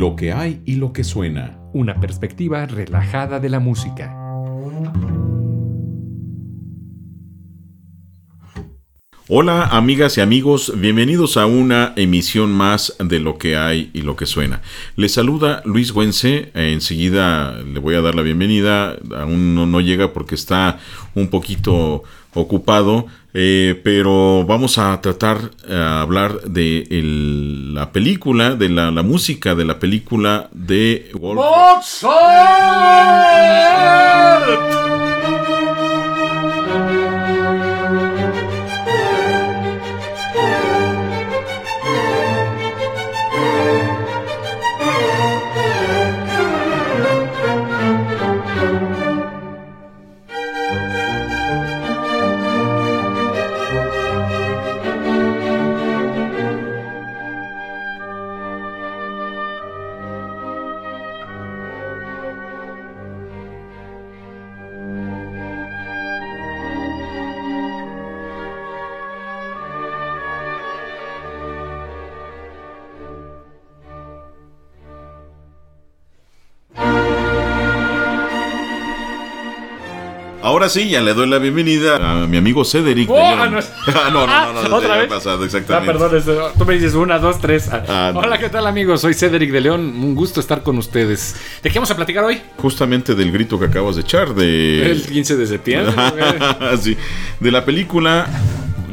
lo que hay y lo que suena. Una perspectiva relajada de la música. Hola amigas y amigos, bienvenidos a una emisión más de lo que hay y lo que suena. Les saluda Luis Güense, enseguida le voy a dar la bienvenida, aún no, llega porque está un poquito ocupado, eh, pero vamos a tratar a eh, hablar de la película, de la, música de la película de Wolf. Ahora sí, ya le doy la bienvenida a mi amigo Cedric. Oh, ah, no, ah, no, no, no, no, ¿Otra vez? pasado, exactamente. Ah, perdón, tú me dices una, dos, tres. Ah, Hola, ¿qué tal, amigos? Soy Cedric de León. Un gusto estar con ustedes. ¿De qué vamos a platicar hoy? Justamente del grito que acabas de echar de... El 15 de septiembre. sí, de la película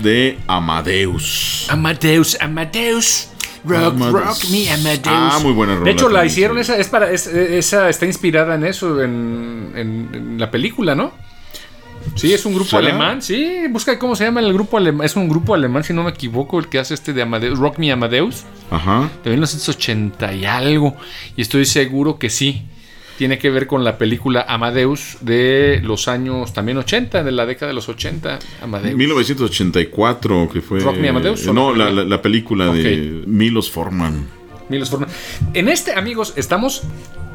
de Amadeus. Amadeus, Amadeus. Rock, rock me Amadeus. Ah, muy buena De hecho, la hicieron, esa, es para, esa está inspirada en eso, en, en la película, ¿no? Sí, es un grupo alemán, sí. Busca cómo se llama el grupo alemán. Es un grupo alemán, si no me equivoco, el que hace este de Amadeus, Rock Me Amadeus. Ajá. De 1980 y algo. Y estoy seguro que sí. Tiene que ver con la película Amadeus de los años también 80, de la década de los 80. Amadeus. 1984, que fue. ¿Rock Me Amadeus? no, la, película de Milos Forman. Milos Forman. En este, amigos, estamos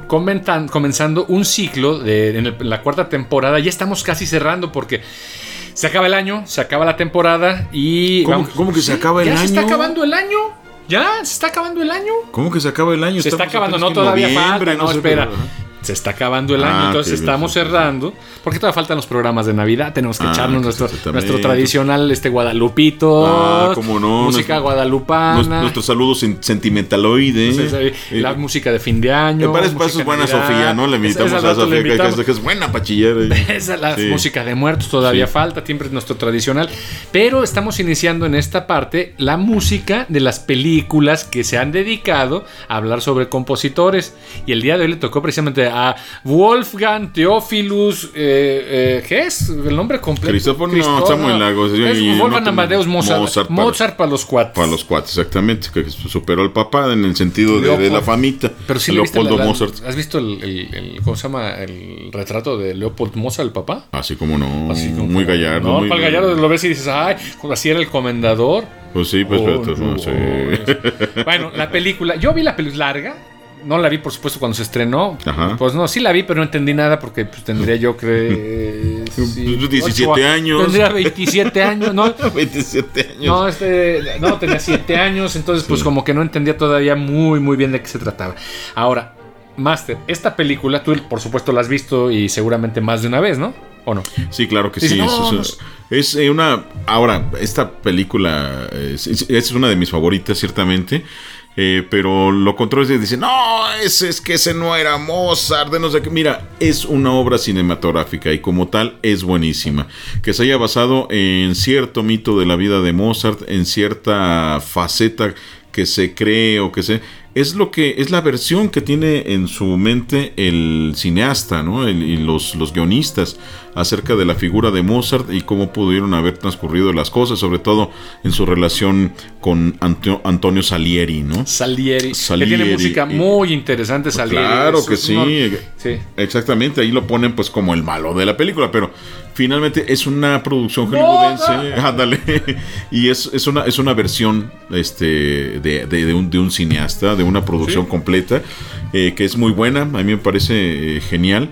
comenzando un ciclo de, en, la cuarta temporada. Ya estamos casi cerrando porque se acaba el año, se acaba la temporada y... ¿Cómo, que se acaba el año? Ya se está acabando el año. Ya se está acabando el año. ¿Cómo que se acaba el año? Se está acabando, no todavía falta, no, espera se está acabando el año, ah, entonces estamos cerrando, porque todavía faltan los programas de Navidad, tenemos que ah, echarnos nuestro, nuestro tradicional este guadalupito, ah, ¿cómo no? música guadalupana, nuestros saludos sentimentaloide, la eh, música de fin de año. Me parece para eso es buena Sofía, ¿no? Le invitamos a Sofía, que, es buena pachillera. Esa la música de muertos todavía falta, siempre es nuestro tradicional, pero estamos iniciando en esta parte la música de las películas que se han dedicado a hablar sobre compositores y el día de hoy le tocó precisamente a Wolfgang Theophilus, eh, eh, ¿qué es? El nombre completo. Cristófono no, Samuel Lagos. Wolfgang Amadeus Mozart. Mozart, para, los cuates. Para los cuates, exactamente. Que superó al papá en el sentido de, la famita. Pero sí Leopoldo Mozart. ¿Has visto el, ¿cómo se llama? El retrato de Leopold Mozart, el papá. Así como no. muy gallardo. No, muy para el gallardo lo ves y dices, ay, así era el comendador. Pues sí, pues, pero, oh, no, Bueno, la película, yo vi la película larga, no la vi, por supuesto, cuando se estrenó. Pues no, sí la vi, pero no entendí nada porque pues, tendría yo, creo. 17 años. Tendría 27 años, ¿no? 27 años. No, este, no, tenía 7 años, entonces, pues como que no entendía todavía muy, muy bien de qué se trataba. Ahora, Master, esta película, tú por supuesto la has visto y seguramente más de una vez, ¿no? ¿O no? Sí, claro que sí. es, eh, una. Ahora, esta película es, una de mis favoritas, ciertamente. Eh, pero lo contrario es dice, no, ese es que ese no era Mozart, de no sé qué. Mira, es una obra cinematográfica y como tal es buenísima. Que se haya basado en cierto mito de la vida de Mozart, en cierta faceta que se cree o que se es lo que es la versión que tiene en su mente el cineasta ¿no? y los, los guionistas acerca de la figura de Mozart y cómo pudieron haber transcurrido las cosas, sobre todo en su relación con Antonio Salieri, ¿no? Salieri, que tiene música muy interesante Salieri. Claro que sí, sí, exactamente, ahí lo ponen pues como el malo de la película, pero finalmente es una producción hollywoodense, ándale, y es, es, una, es una versión este, de, de, un, de un cineasta, de una producción completa, eh, que es muy buena, a mí me parece eh, genial.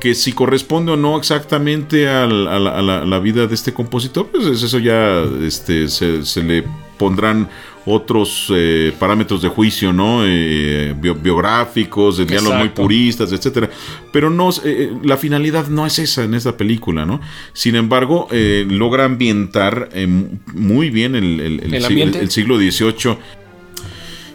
Que si corresponde o no exactamente a, la, vida de este compositor, pues eso ya este, se, le pondrán otros eh, parámetros de juicio, ¿no? Eh, biográficos, de diálogos muy puristas, etcétera. Pero no, eh, la finalidad no es esa en esta película, ¿no? Sin embargo, logra ambientar muy bien el, el, siglo XVIII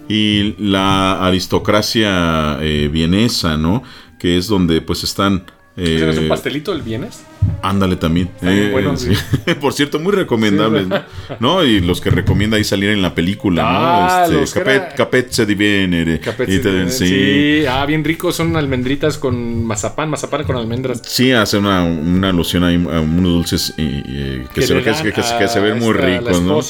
y la aristocracia vienesa, ¿no? Que es donde pues están ¿Es un pastelito el vienes? Ándale también. Eh, Por cierto, muy recomendable, ¿no? Y los que recomienda ahí salir en la película, ah, ¿no? Este, capet, se diviene. sí. ah, bien rico, son almendritas con mazapán, mazapán con almendras. Sí, hace una, una alusión ahí a unos dulces que, se, que, se ven muy ricos, ¿no?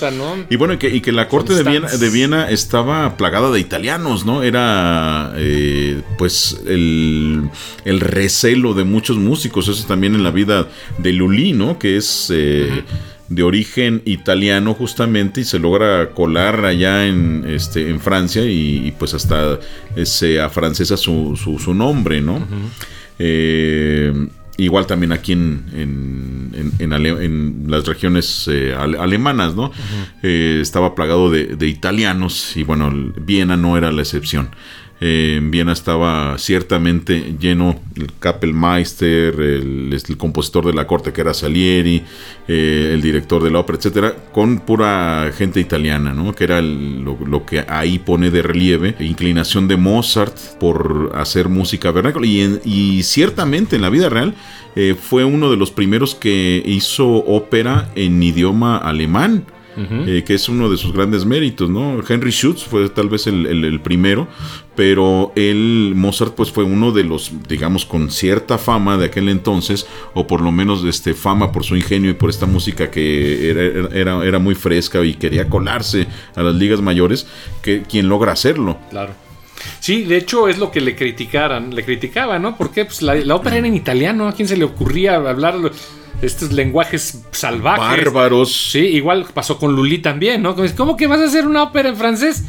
Y bueno, y que, y que la corte de Viena, de Viena estaba plagada de italianos, ¿no? Era, eh, pues, el, el recelo de muchos músicos, eso también en la vida de Lully, ¿no? Que es eh, de origen italiano justamente y se logra colar allá en, este, en Francia y, pues hasta se afrancesa su, su, nombre, ¿no? Eh, igual también aquí en, en, las regiones eh, alemanas, ¿no? estaba plagado de, de, italianos y bueno, Viena no era la excepción. Eh, en Viena estaba ciertamente lleno el Kapellmeister, el, compositor de la corte que era Salieri, eh, el director de la ópera, etcétera, con pura gente italiana, ¿no? Que era lo, que ahí pone de relieve, inclinación de Mozart por hacer música vernácula y, y ciertamente en la vida real eh, fue uno de los primeros que hizo ópera en idioma alemán. Eh, que es uno de sus grandes méritos, ¿no? Henry Schutz fue tal vez el, primero, pero él, Mozart, pues fue uno de los, digamos, con cierta fama de aquel entonces, o por lo menos este, fama por su ingenio y por esta música que era, era, era muy fresca y quería colarse a las ligas mayores, que quien logra hacerlo. Claro. Sí, de hecho es lo que le criticaran, le criticaban, ¿no? Porque pues, la, la ópera era en italiano, ¿a quién se le ocurría hablar estos lenguajes salvajes. Bárbaros. Sí, igual pasó con Lully también, ¿no? ¿Cómo que vas a hacer una ópera en francés?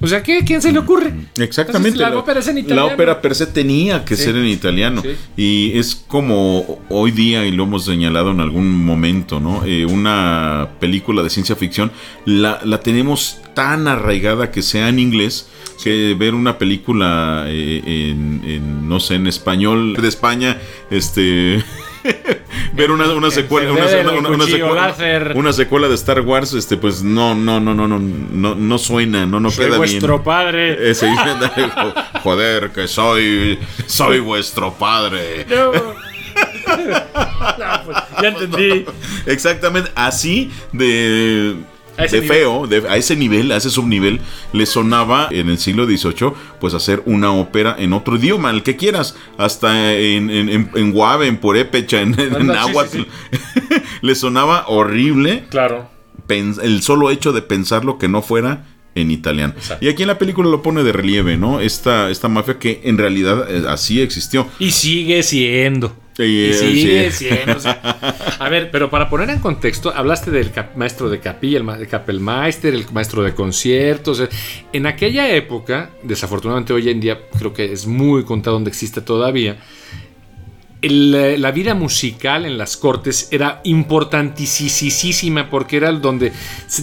O sea, ¿qué? ¿quién se le ocurre? Exactamente. la, ópera es en italiano. La ópera per se tenía que ser en italiano. Y es como hoy día, y lo hemos señalado en algún momento, ¿no? Eh, una película de ciencia ficción la, la, tenemos tan arraigada que sea en inglés que ver una película eh, en, no sé, en español de España, este... ver una, una secuela, una, secuela, una, secuela de Star Wars, este, pues no, no, no, no, no, no, no suena, no, no soy vuestro padre. joder, que soy, soy vuestro padre. Pues, ya entendí. Exactamente, así de de feo, a ese nivel, a ese subnivel, le sonaba en el siglo XVIII, pues hacer una ópera en otro idioma, el que quieras, hasta en, en, en, en Guave, en Purépecha, en, Náhuatl. le sonaba horrible. Claro. El solo hecho de pensarlo que no fuera en italiano. Y aquí en la película lo pone de relieve, ¿no? Esta, esta mafia que en realidad eh, así existió. Y sigue siendo. Y sigue siendo. a ver, pero para poner en contexto, hablaste del maestro de capilla, el Kapellmeister, el maestro de conciertos. En aquella época, desafortunadamente hoy en día creo que es muy contado donde existe todavía, la vida musical en las cortes era importantísima porque era donde,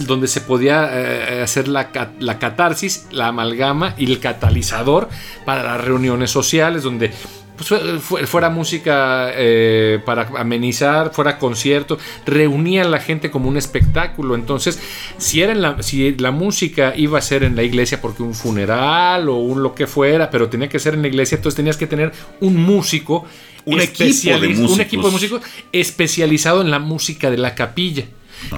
donde se podía eh, hacer la, la, catarsis, la amalgama y el catalizador para las reuniones sociales, donde pues, fuera música eh, para amenizar, fuera concierto, reunía a la gente como un espectáculo. Entonces, si, era la, si la música iba a ser en la iglesia porque un funeral o un lo que fuera, pero tenía que ser en la iglesia, entonces tenías que tener un músico un equipo de músicos. Un equipo de músicos especializado en la música de la capilla.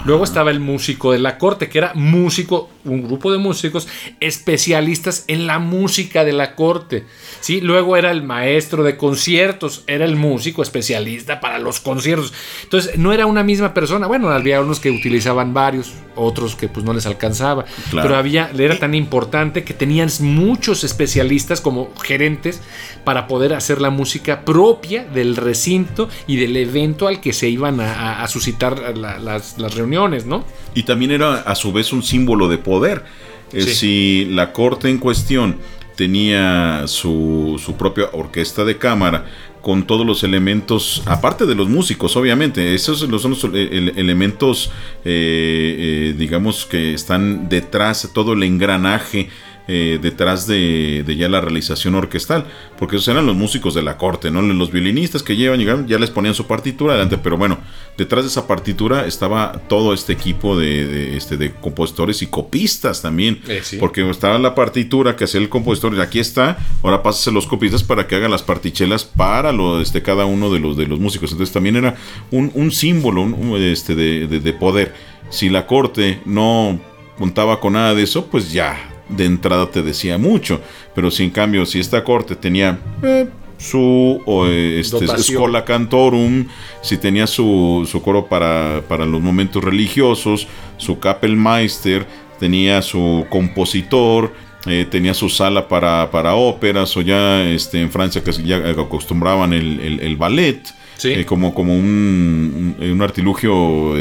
Luego estaba el músico de la corte, que era músico, un grupo de músicos especialistas en la música de la corte. ¿sí? Luego era el maestro de conciertos, era el músico especialista para los conciertos. Entonces, no era una misma persona. Bueno, había unos que utilizaban varios, otros que pues no les alcanzaba. Pero había, era tan importante que tenían muchos especialistas como gerentes para poder hacer la música propia del recinto y del evento al que se iban a, suscitar las reuniones, ¿no? Y también era a su vez un símbolo de poder. Eh, si la corte en cuestión tenía su, su propia orquesta de cámara con todos los elementos, aparte de los músicos, obviamente, esos son los elementos, eh, eh, digamos, que están detrás, todo el engranaje eh, detrás de, ya la realización orquestal, porque esos eran los músicos de la corte, ¿no? Los violinistas que llevan, llegaron, ya les ponían su partitura adelante, pero bueno, detrás de esa partitura estaba todo este equipo de, este, de compositores y copistas también, eh, porque estaba la partitura que hacía el compositor, y aquí está, ahora pásase los copistas para que hagan las partichelas para lo, este, cada uno de los, de los músicos, entonces también era un, símbolo este, de, de poder. Si la corte no contaba con nada de eso, pues ya de entrada te decía mucho. Pero si en cambio, si esta corte tenía eh, su este, escola cantorum, si tenía su, su coro para, para, los momentos religiosos, su Kapellmeister, tenía su compositor, eh, tenía su sala para, para, óperas, o ya este, en Francia que ya acostumbraban el, el, ballet. Eh, como, como un, un artilugio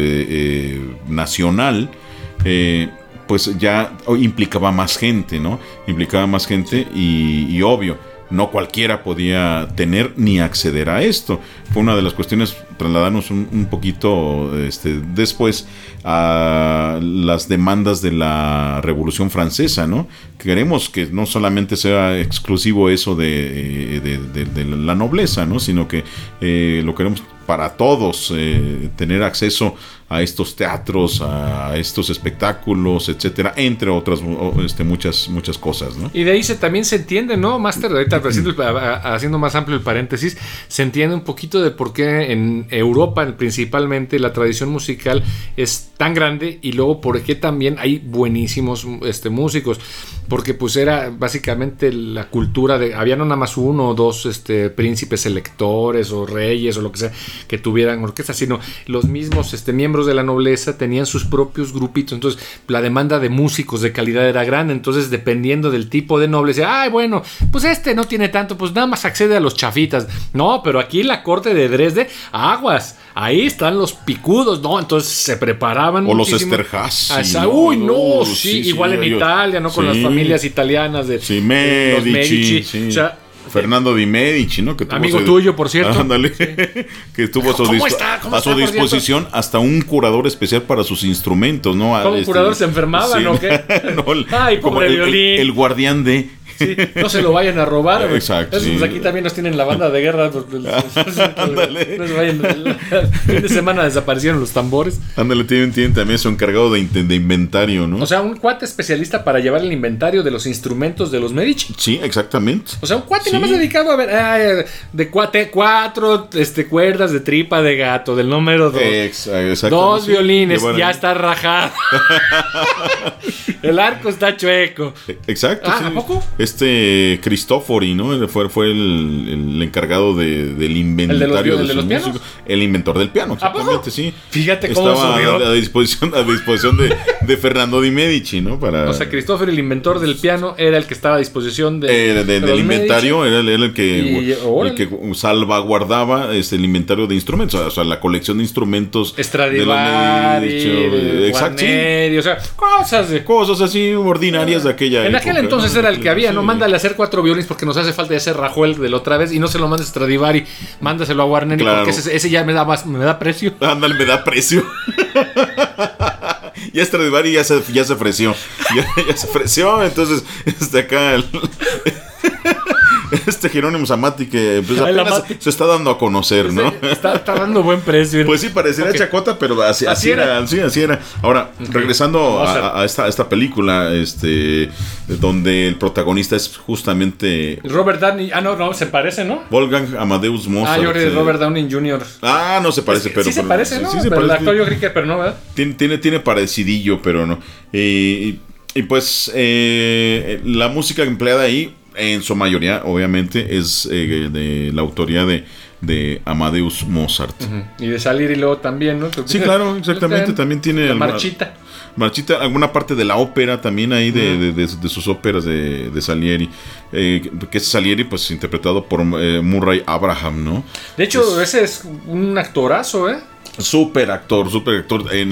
nacional pues ya implicaba más gente, ¿no? Implicaba más gente y, obvio, no cualquiera podía tener ni acceder a esto. Fue una de las cuestiones, trasladarnos un, poquito este, después a las demandas de la Revolución Francesa, ¿no? Queremos que no solamente sea exclusivo eso de, de, la nobleza, ¿no? Sino que eh, lo queremos para todos, eh, tener acceso a estos teatros, a estos espectáculos, etcétera, entre otras este, muchas, muchas cosas, ¿no? Y de ahí se, también se entiende, ¿no? Master, ahorita haciendo, más amplio el paréntesis, se entiende un poquito de por qué en Europa principalmente la tradición musical es tan grande y luego por qué también hay buenísimos este, músicos, porque pues era básicamente la cultura de, había no nada más uno o dos este, príncipes electores o reyes o lo que sea que tuvieran orquesta, sino los mismos este, miembros de la nobleza tenían sus propios grupitos, entonces la demanda de músicos de calidad era grande, entonces dependiendo del tipo de noble, ay, bueno, pues este no tiene tanto, pues nada más accede a los chafitas. No, pero aquí en la corte de Dresde, aguas, ahí están los picudos, ¿no? Entonces se preparaban. O los Esterhazy. Uy, no, sí, igual en Italia, ¿no? Con las familias italianas de, sí, Medici, O sea, Fernando Di Medici, ¿no? Que Amigo tuyo, por cierto. Ándale. que estuvo a su, disposición hasta un curador especial para sus instrumentos, ¿no? ¿Cómo un este, curador se enfermaba, ¿no? ¿Qué? Ay, pobre violín. el, guardián de no se lo vayan a robar. Exacto. Pues aquí también nos tienen la banda de guerra. Pues, Ándale. No se vayan. El fin de semana desaparecieron los tambores. Ándale, tienen, tienen también su encargado de, inventario, ¿no? O sea, un cuate especialista para llevar el inventario de los instrumentos de los Medici. Sí, exactamente. O sea, un cuate nada más dedicado a ver de cuate, cuatro este, cuerdas de tripa de gato, del número dos. dos violines, ya está rajado. el arco está chueco. Exacto. Ah, ¿A poco? este Cristofori, ¿no? Fue, fue el, encargado de, inventario de, los, músicos. El inventor del piano, exactamente, sí. Fíjate cómo Estaba a, disposición, a disposición de, Fernando Di Medici, ¿no? Para... O sea, Cristofori, el inventor del piano, era el que estaba a disposición de, eh, del inventario, era, el, que, el que salvaguardaba este, el inventario de instrumentos, o sea, la colección de instrumentos. Stradivari, de exacto, o sea, cosas, de... cosas así ordinarias de aquella En aquel entonces era el que había, no mándale a hacer cuatro violines porque nos hace falta ese Rajuel de la otra vez y no se lo mandes a Stradivari, mándaselo a Warner porque ese, ya me da más, me da precio. Ándale, me da precio. ya Stradivari ya se, ya se ofreció. Ya, se ofreció, entonces este acá el, este Jerónimo Zamati que pues, apenas se está dando a conocer, ¿no? Está, dando buen precio. Pues sí, parecería chacota, pero así, así, era. Sí, así era. Ahora, regresando a, esta, esta película, este, donde el protagonista es justamente... Robert Downey, ah, no, no, se parece, ¿no? Wolfgang Amadeus Mozart. Ah, yo creo Robert Downey Jr. Ah, no se parece, pero... Sí se parece, ¿no? Sí, pero el actor yo creo que, pero no, ¿verdad? Tiene, tiene, tiene parecidillo, pero no. y, y pues eh, la música empleada ahí en su mayoría, obviamente, es eh, de la autoría de, de Amadeus Mozart. Y de salir y luego también, ¿no? Sí, claro, exactamente. También tiene. La marchita. Marchita, alguna parte de la ópera también ahí de, de, sus óperas de, Salieri, eh, que es Salieri pues interpretado por eh, Murray Abraham, ¿no? De hecho, ese es un actorazo, ¿eh? Super actor, super actor. En,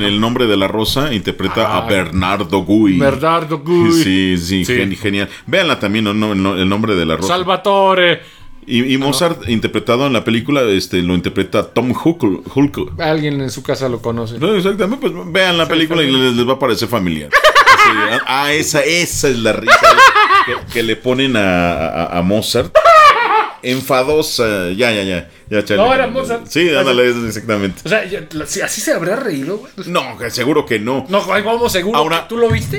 El nombre de la rosa interpreta a ah. Bernardo Gui. Bernardo Gui. Sí, sí, genial. Véanla también, ¿no? El nombre de la rosa. Salvatore. Y, Mozart, interpretado en la película, este, lo interpreta Tom Hulk. Alguien en su casa lo conoce. No, exactamente, pues vean la película y les, va a parecer familiar. ah, esa, esa es la risa que, le ponen a Mozart enfadosa. Ya, ya, ya. ya no, era Mozart. Sí, ándale, exactamente. O sea, ¿así se habría reído, güey? No, seguro que no. No, vamos, seguro. Ahora, ¿Tú lo viste?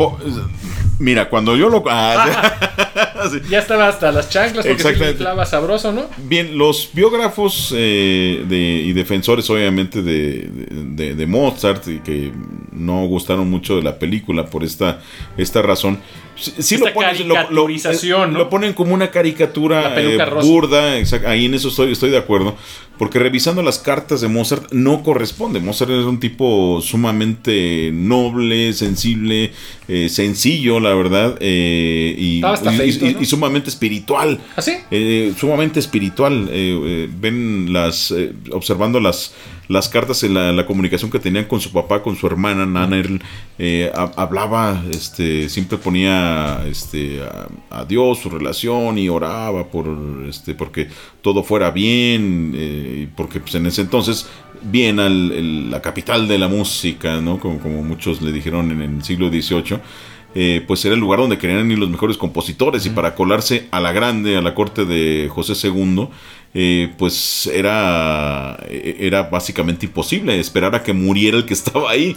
Mira, cuando yo lo. Ah, Ya estaba hasta las chanclas porque se clava sabroso, ¿no? Bien, los biógrafos eh, de, y defensores, obviamente, de, de, Mozart y que no gustaron mucho de la película por esta, esta razón. Sí, lo, ponen, lo, eh, lo, ponen como una caricatura eh, burda, ahí en eso estoy, estoy de acuerdo, porque revisando las cartas de Mozart no corresponde. Mozart es un tipo sumamente noble, sensible, eh, sencillo, la verdad, y, y, sumamente espiritual. ¿Ah, sí? sumamente espiritual. ven las, observando las las cartas en la, comunicación que tenían con su papá, con su hermana, Nana eh, hablaba, este, siempre ponía este, a, Dios su relación y oraba por, este, porque todo fuera bien, eh, porque pues, en ese entonces bien al, la capital de la música, ¿no? como, como muchos le dijeron en el siglo XVIII. Eh, pues era el lugar donde querían ir los mejores compositores y para colarse a la grande, a la corte de José II, eh, pues era, era básicamente imposible esperar a que muriera el que estaba ahí.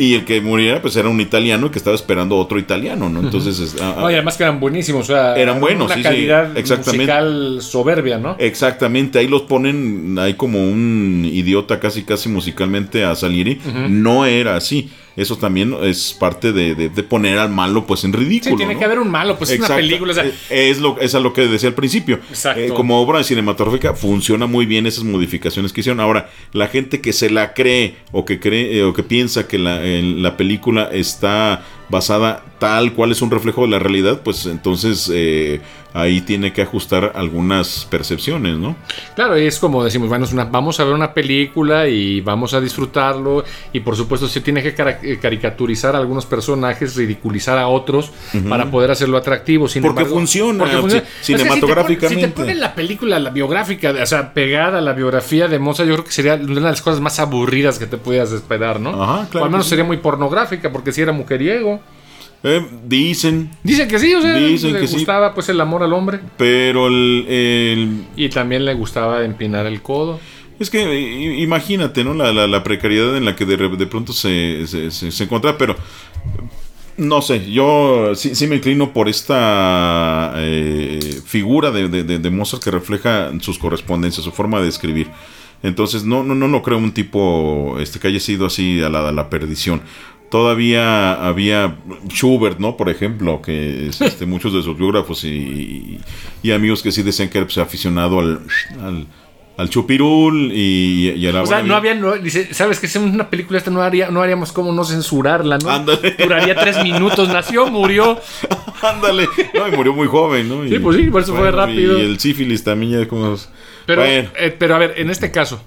Y el que muriera, pues era un italiano que estaba esperando otro italiano, ¿no? Entonces. Ah, ah, además que eran buenísimos, o sea, eran buenos, una calidad musical soberbia, ¿no? Exactamente, ahí los ponen, hay como un idiota casi, casi musicalmente a Salieri. No era así eso también es parte de, poner al malo pues en ridículo. Sí, tiene que haber un malo, pues es una película. Eh, es, lo, es a lo que decía al principio. Exacto. Eh, como obra cinematográfica funciona muy bien esas modificaciones que hicieron. Ahora, la gente que se la cree o que cree eh, o que piensa que la, la película está basada tal cual es un reflejo de la realidad, pues entonces eh, ahí tiene que ajustar algunas percepciones, ¿no? Claro, es como decimos, bueno, vamos a ver una película y vamos a disfrutarlo y por supuesto se tiene que eh, caricaturizar a algunos personajes, ridiculizar a otros para poder hacerlo atractivo. Sin porque, funciona, cinematográficamente. si, te ponen, la película, la biográfica, o sea, pegada a la biografía de Mozart, yo creo que sería una de las cosas más aburridas que te pudieras esperar, ¿no? Ajá, claro. O al menos sería muy pornográfica porque si era mujeriego. Eh, dicen. Dicen que sí, o sea, le gustaba pues el amor al hombre. Pero el, Y también le gustaba empinar el codo. Es que imagínate, ¿no? La, precariedad en la que de, pronto se, se, encuentra, pero no sé, yo sí, me inclino por esta eh, figura de, de, Mozart que refleja sus correspondencias, su forma de escribir. Entonces, no, no, no, no creo un tipo este, que haya sido así a la, a la perdición. Todavía había Schubert, ¿no? Por ejemplo, que este, muchos de sus biógrafos y, amigos que sí decían que era pues, aficionado al, al, chupirul y, y, a la O sea, no había, dice, ¿sabes que si una película esta no, haría, no haríamos cómo no censurarla, ¿no? Ándale. Duraría tres minutos, nació, murió. Ándale. No, y murió muy joven, ¿no? sí, pues sí, por eso fue rápido. Y el sífilis también ya como... Pero, eh, pero a ver, en este caso,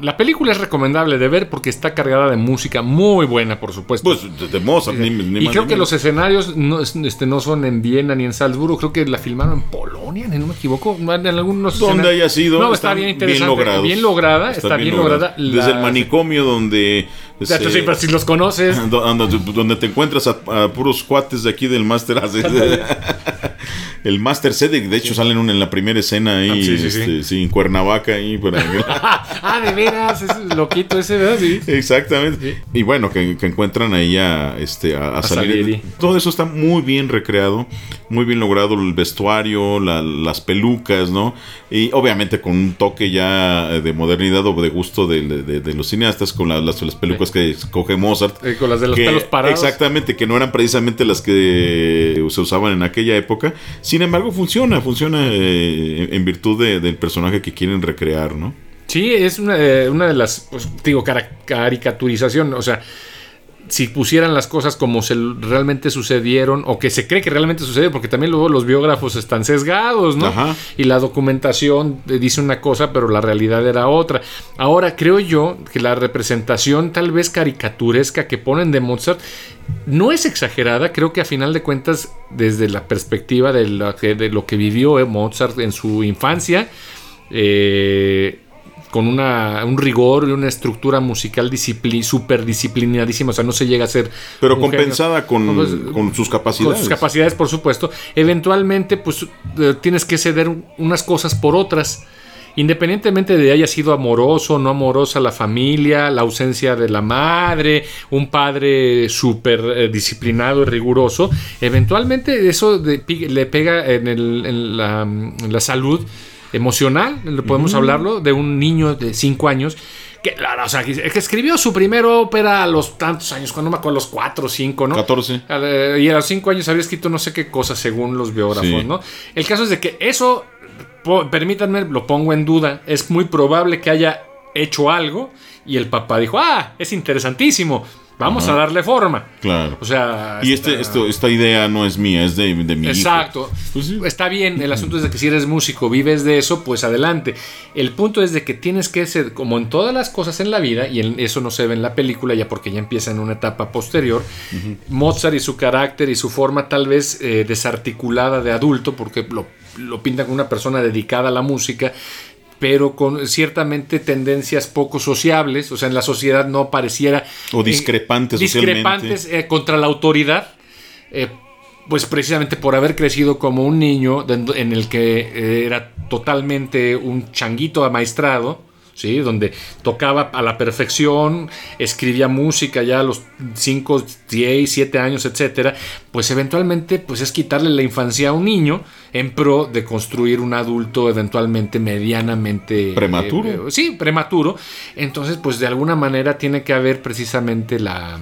la película es recomendable de ver porque está cargada de música muy buena, por supuesto. Pues de Mozart, ni, Y creo que los escenarios no, este, no son en Viena ni en Salzburgo, creo que la filmaron en Polonia, no me equivoco. En algunos donde haya sido. No, está, bien interesante. Bien, lograda, está, bien, lograda. Desde el manicomio donde. Este, si los conoces. Donde, te encuentras a, puros cuates de aquí del máster. el Master Cedric, de hecho, salen en la primera escena ahí, ah, este, sí, en Cuernavaca ahí. ah, de veras, es loquito ese, ¿verdad? Sí. Exactamente. Y bueno, que, encuentran ahí a, este, a, salir. Todo eso está muy bien recreado, muy bien logrado el vestuario, las pelucas, ¿no? Y obviamente con un toque ya de modernidad o de gusto de, los cineastas, con las, las, pelucas que escoge Mozart. Eh, con las de los pelos parados. Exactamente, que no eran precisamente las que se usaban en aquella época sin embargo, funciona, funciona eh, en virtud del personaje que quieren recrear, ¿no? Sí, es una, eh, de las, pues, digo, caricaturización, o sea, si pusieran las cosas como se realmente sucedieron o que se cree que realmente sucedió, porque también luego los biógrafos están sesgados, ¿no? Y la documentación dice una cosa, pero la realidad era otra. Ahora creo yo que la representación tal vez caricaturesca que ponen de Mozart no es exagerada, creo que a final de cuentas, desde la perspectiva de lo que, de lo que vivió eh, Mozart en su infancia, eh, con una, un rigor y una estructura musical súper disciplinadísima, o sea, no se llega a ser... Pero compensada con, pues, con, sus capacidades. Con sus capacidades, por supuesto. Eventualmente, pues eh, tienes que ceder unas cosas por otras. Independientemente de haya sido amoroso o no amorosa la familia, la ausencia de la madre, un padre súper eh, disciplinado y riguroso, eventualmente eso le pega en, el, en, la, en la salud emocional, podemos hablarlo, de un niño de 5 años que, o sea, que escribió su primera ópera a los tantos años, cuando me acuerdo, a los 4 o 5, ¿no? 14. Y a los 5 años había escrito no sé qué cosa, según los biógrafos, ¿no? El caso es de que eso, permítanme, lo pongo en duda, es muy probable que haya hecho algo y el papá dijo, ah, es interesantísimo Vamos a darle forma. Claro. O sea. Y este, esto, esta idea no es mía, es de, de mi Exacto. Pues Está bien. El asunto es de que si eres músico, vives de eso, pues adelante. El punto es de que tienes que ser, como en todas las cosas en la vida, y eso no se ve en la película ya porque ya empieza en una etapa posterior, Mozart y su carácter y su forma tal vez eh, desarticulada de adulto, porque lo, lo pintan como una persona dedicada a la música, pero con ciertamente tendencias poco sociables, o sea, en la sociedad no pareciera... O discrepantes, eh, discrepantes eh, contra la autoridad, eh, pues precisamente por haber crecido como un niño en el que era totalmente un changuito amaestrado, ¿sí? donde tocaba a la perfección, escribía música ya a los 5, 10, 7 años, etcétera, pues eventualmente pues es quitarle la infancia a un niño en pro de construir un adulto eventualmente medianamente prematuro. Eh, sí, prematuro. Entonces, pues de alguna manera tiene que haber precisamente la,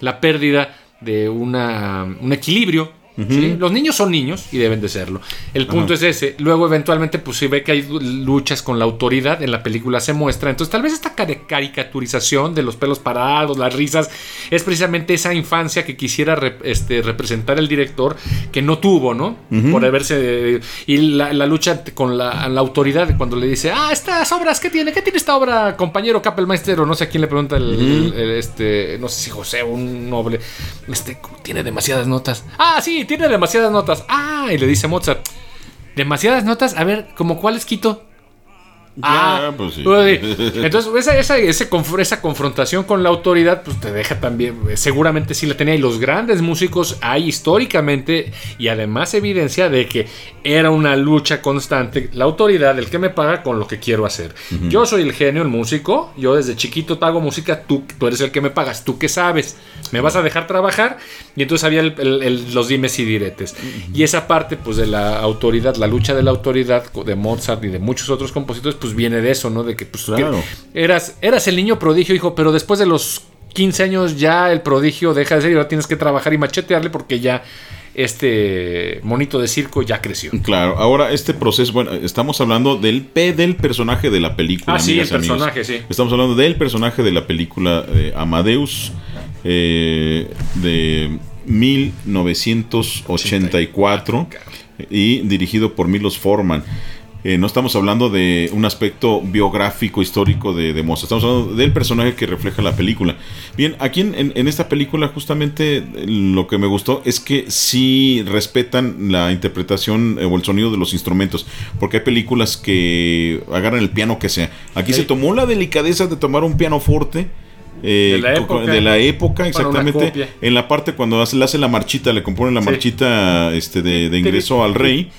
la pérdida de una, un equilibrio los niños son niños y deben de serlo. El punto es ese. Luego, eventualmente, pues si ve que hay luchas con la autoridad, en la película se muestra. Entonces, tal vez esta caricaturización de los pelos parados, las risas, es precisamente esa infancia que quisiera este, representar el director, que no tuvo, ¿no? Por haberse. Y la, lucha con la, autoridad, cuando le dice, ah, estas obras, ¿qué tiene? ¿Qué tiene esta obra, compañero Kappelmeister? O no sé a quién le pregunta el, este, no sé si José, un noble, este, tiene demasiadas notas. Ah, sí, tiene demasiadas notas. Ah, y le dice Mozart, demasiadas notas, a ver, ¿como cuáles quito? Ah, pues sí. Entonces, esa, esa, confrontación con la autoridad, pues te deja también, seguramente sí la tenía. Y los grandes músicos hay históricamente, y además evidencia de que era una lucha constante. La autoridad, el que me paga con lo que quiero hacer. Yo soy el genio, el músico. Yo desde chiquito te hago música, tú, tú eres el que me pagas, tú que sabes. Me vas a dejar trabajar. Y entonces había los dimes y diretes. Y esa parte, pues de la autoridad, la lucha de la autoridad de Mozart y de muchos otros compositores, pues viene de eso, ¿no? De que pues eras, eras el niño prodigio, hijo, pero después de los 15 años ya el prodigio deja de ser y ahora tienes que trabajar y machetearle porque ya este monito de circo ya creció. Claro, ahora este proceso, bueno, estamos hablando del P del personaje de la película. Ah, sí, el personaje, sí. Estamos hablando del personaje de la película eh, Amadeus eh, de 1984 y dirigido por Milos Forman. Eh, no estamos hablando de un aspecto biográfico, histórico de, de Mozart. Estamos hablando del personaje que refleja la película. Bien, aquí en, esta película justamente lo que me gustó es que sí respetan la interpretación eh, o el sonido de los instrumentos. Porque hay películas que agarran el piano que sea. Aquí se tomó la delicadeza de tomar un piano fuerte eh, de, la época, exactamente. En la parte cuando hace, le hace la marchita, le compone la marchita este, de, ingreso al rey.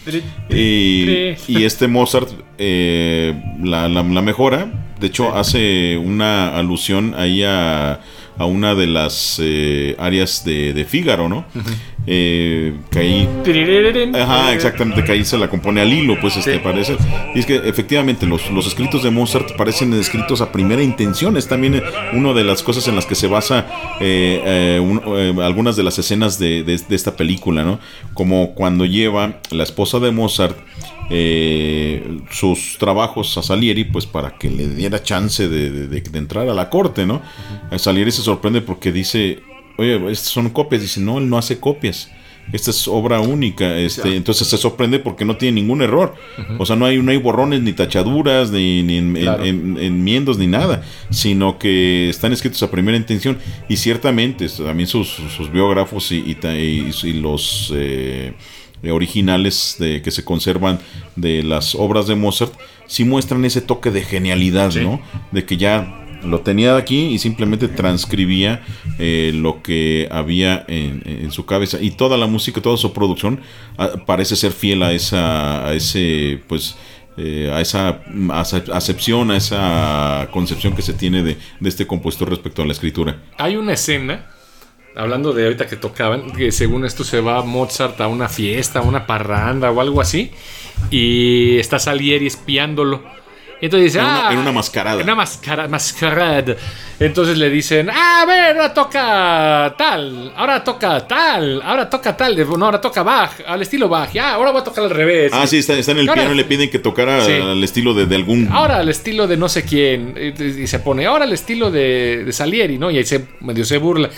y este Mozart eh, la, la, mejora. De hecho, hace una alusión ahí a, a una de las eh, áreas de, de Fígaro, ¿no? eh, que ahí ajá, exactamente que ahí se la compone al hilo pues este parece. Y es que efectivamente los, los escritos de Mozart parecen escritos a primera intención. Es también una de las cosas en las que se basa eh, eh, eh, algunas de las escenas de, de, esta película no como cuando lleva la esposa de Mozart sus trabajos a Salieri pues para que le diera chance de, de entrar a la corte no Salieri se sorprende porque dice oye, estas son copias. Dice, no, él no hace copias. Esta es obra única. Este, entonces se sorprende porque no tiene ningún error. O sea, no hay, no hay borrones, ni tachaduras, ni, ni en- Claro. en- en- enmiendos, ni nada. Sino que están escritos a primera intención. Y ciertamente, también sus, sus biógrafos y, y ta- y- y los eh, originales de, que se conservan de las obras de Mozart, sí muestran ese toque de genialidad, Sí. ¿no? De que ya lo tenía aquí y simplemente transcribía eh, lo que había en, en su cabeza y toda la música, toda su producción ah, parece ser fiel a esa, a ese, pues, eh, a esa ace- acepción, a esa concepción que se tiene de, de este compositor respecto a la escritura. Hay una escena, hablando de ahorita que tocaban, que según esto se va Mozart a una fiesta, a una parranda o algo así, y está Salieri espiándolo. Entonces dice, En una- ah, en una mascarada. En una mascara, mascarada. Entonces le dicen, ah, a ver, ahora toca tal, ahora toca tal, ahora toca tal, no, ahora toca Bach, al estilo Bach, ya, ahora voy a tocar al revés. Ah, sí, está, está en el Ahora- piano y le piden que tocara Sí. al estilo de, de algún... Ahora al estilo de no sé quién. Y, y se pone, ahora al estilo de, de Salieri, ¿no? Y ahí se medio se burla.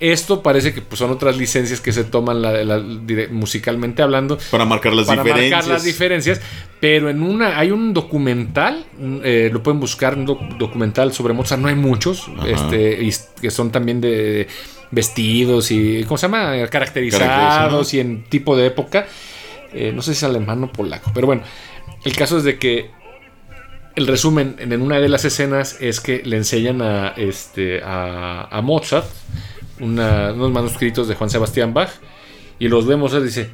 Esto parece que pues, son otras licencias que se toman la- la- dire- musicalmente hablando para marcar las para diferencias. marcar las diferencias. Pero en una hay un documental, eh, lo pueden buscar, un doc- documental sobre Mozart, no hay muchos, Ajá. este, y que son también de vestidos y, ¿cómo se llama? Caracterizados y en tipo de época. Eh, no sé si es alemán o polaco, pero bueno, el caso es de que el resumen en en una de las escenas es que le enseñan a, este, a, a Mozart una- unos manuscritos de Juan Sebastián Bach y los vemos, él dice,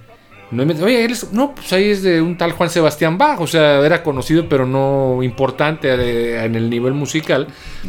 no, me- oye, él es- no, pues ahí es de un tal Juan Sebastián Bach, o sea, era conocido pero no importante eh, en el nivel musical,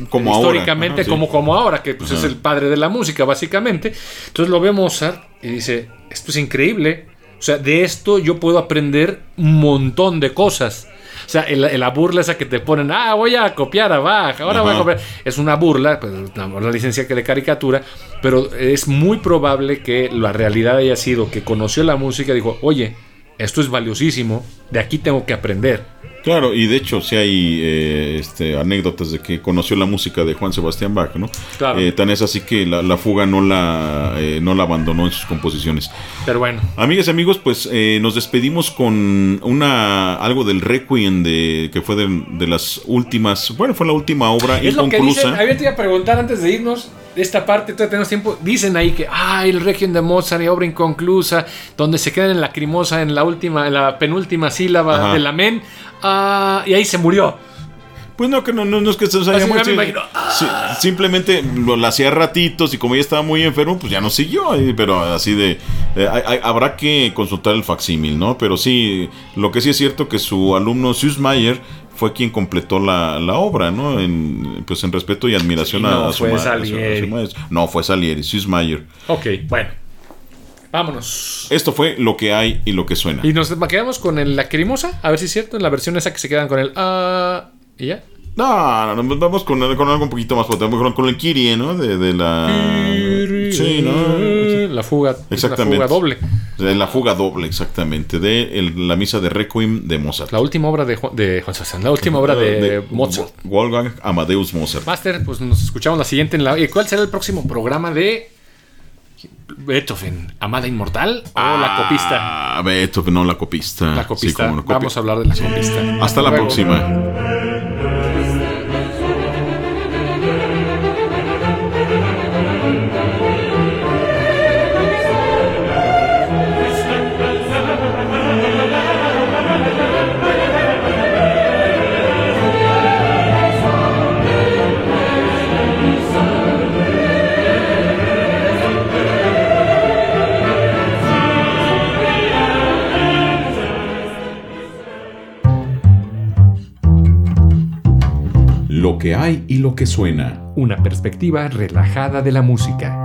Como ahora. históricamente Ajá, sí. como, como ahora, que pues es el padre de la música básicamente. Entonces lo ve Mozart y dice, esto es increíble, o sea, de esto yo puedo aprender un montón de cosas. O sea, el- la burla esa que te ponen, ah, voy a copiar a Bach, ahora voy a copiar. Es una burla, pues, una licencia que de caricatura, pero es muy probable que la realidad haya sido que conoció la música y dijo, oye, esto es valiosísimo, de aquí tengo que aprender. Claro, y de hecho sí hay eh, este, anécdotas de que conoció la música de Juan Sebastián Bach, ¿no? Claro. Eh, tan es así que la, la fuga no la, eh, no la abandonó en sus composiciones. Pero bueno, Amigas y amigos, pues eh, nos despedimos con una algo del Requiem de que fue de, de las últimas, bueno, fue la última obra Es lo que inconclusa. dicen. Había te iba a preguntar antes de irnos esta parte, todavía tenemos tiempo. Dicen ahí que, ah, el Requiem de Mozart y obra inconclusa, donde se quedan en lacrimosa en la última, en la penúltima sílaba Ajá. del amén, ah, y ahí se murió. Pues no, que no, no, no es que se nos haya muerto, simplemente lo, lo hacía ratitos y como ya estaba muy enfermo, pues ya no siguió. Pero así de. eh, hay- habrá que consultar el facsímil, ¿no? Pero sí, lo que sí es cierto que su alumno Süßmayer fue quien completó la, la obra, ¿no? En, pues en respeto y admiración Sí, a, no a su, fue a su- a su Salieri. maestro. No, fue Salieri, Süßmayer. Ok, bueno. Vámonos. Esto fue lo que hay y lo que suena. Y nos quedamos con el lacrimosa, a ver si es cierto, en la versión esa que se quedan con el ah, y ya. No, no, no, vamos con, con algo un poquito más potente, con, con el Kyrie, ¿no? De, de la... Sí, ¿no? La fuga, Exactamente. la fuga doble. De la fuga doble, exactamente. De el- la misa de Requiem de Mozart. La última obra de Juan, de Juan Sebastián, la última obra de, Mozart. Wolfgang Amadeus Mozart. Master, pues nos escuchamos la siguiente en la. ¿Y cuál será el próximo programa de Beethoven? ¿Amada Inmortal o la copista? Ah, Beethoven, no la copista. La Sí, copista. copi- Vamos a hablar de la copista. Hasta la Luego. próxima. Que suena. Una perspectiva relajada de la música.